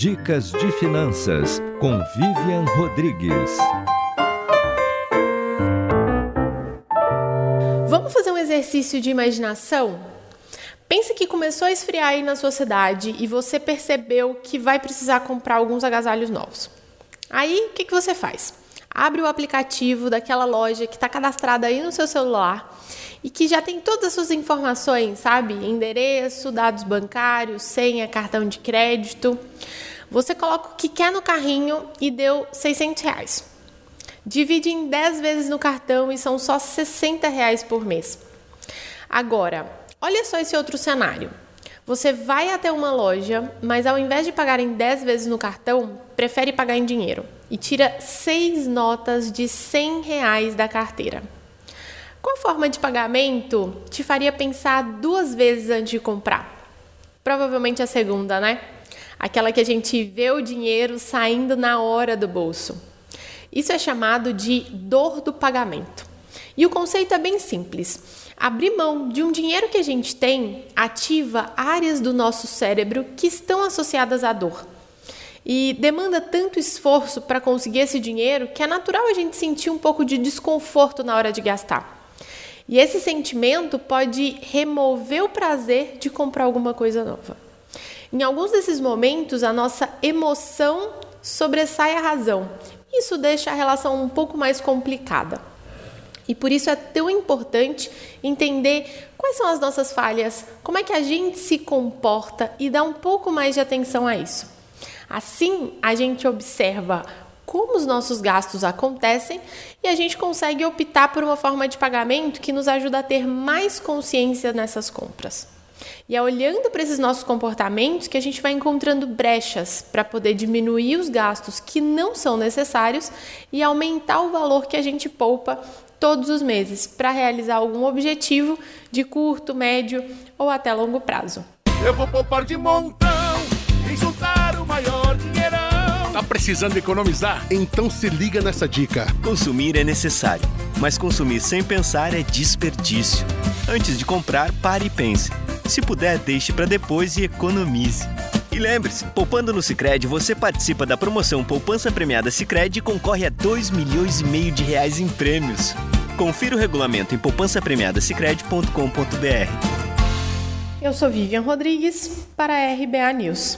Dicas de Finanças com Vivian Rodrigues. Vamos fazer um exercício de imaginação? Pense que começou a esfriar aí na sua cidade e você percebeu que vai precisar comprar alguns agasalhos novos. Aí, o que, que você faz? Abre o aplicativo daquela loja que está cadastrada aí no seu celular e que já tem todas as suas informações, sabe? Endereço, dados bancários, senha, cartão de crédito. Você coloca o que quer no carrinho e deu 600 reais. Divide em 10 vezes no cartão e são só 60 reais por mês. Agora, olha só esse outro cenário. Você vai até uma loja, mas ao invés de pagar em 10 vezes no cartão, prefere pagar em dinheiro e tira seis notas de 100 reais da carteira. Qual forma de pagamento te faria pensar duas vezes antes de comprar? Provavelmente a segunda, né? Aquela que a gente vê o dinheiro saindo na hora do bolso. Isso é chamado de dor do pagamento. E o conceito é bem simples. Abrir mão de um dinheiro que a gente tem ativa áreas do nosso cérebro que estão associadas à dor. E demanda tanto esforço para conseguir esse dinheiro que é natural a gente sentir um pouco de desconforto na hora de gastar. E esse sentimento pode remover o prazer de comprar alguma coisa nova. Em alguns desses momentos, a nossa emoção sobressai a razão. Isso deixa a relação um pouco mais complicada. E por isso é tão importante entender quais são as nossas falhas, como é que a gente se comporta e dar um pouco mais de atenção a isso. Assim, a gente observa como os nossos gastos acontecem e a gente consegue optar por uma forma de pagamento que nos ajuda a ter mais consciência nessas compras. E é olhando para esses nossos comportamentos que a gente vai encontrando brechas para poder diminuir os gastos que não são necessários e aumentar o valor que a gente poupa todos os meses para realizar algum objetivo de curto, médio ou até longo prazo. Eu vou poupar de montão e juntar o maior dinheirão. Tá precisando economizar? Então se liga nessa dica. Consumir é necessário, mas consumir sem pensar é desperdício. Antes de comprar, pare e pense. Se puder, deixe para depois e economize. E lembre-se, poupando no Sicredi, você participa da promoção Poupança Premiada Sicredi e concorre a 2 milhões e meio de reais em prêmios. Confira o regulamento em poupancapremiadasicredi.com.br. Eu sou Vivian Rodrigues para a RBA News.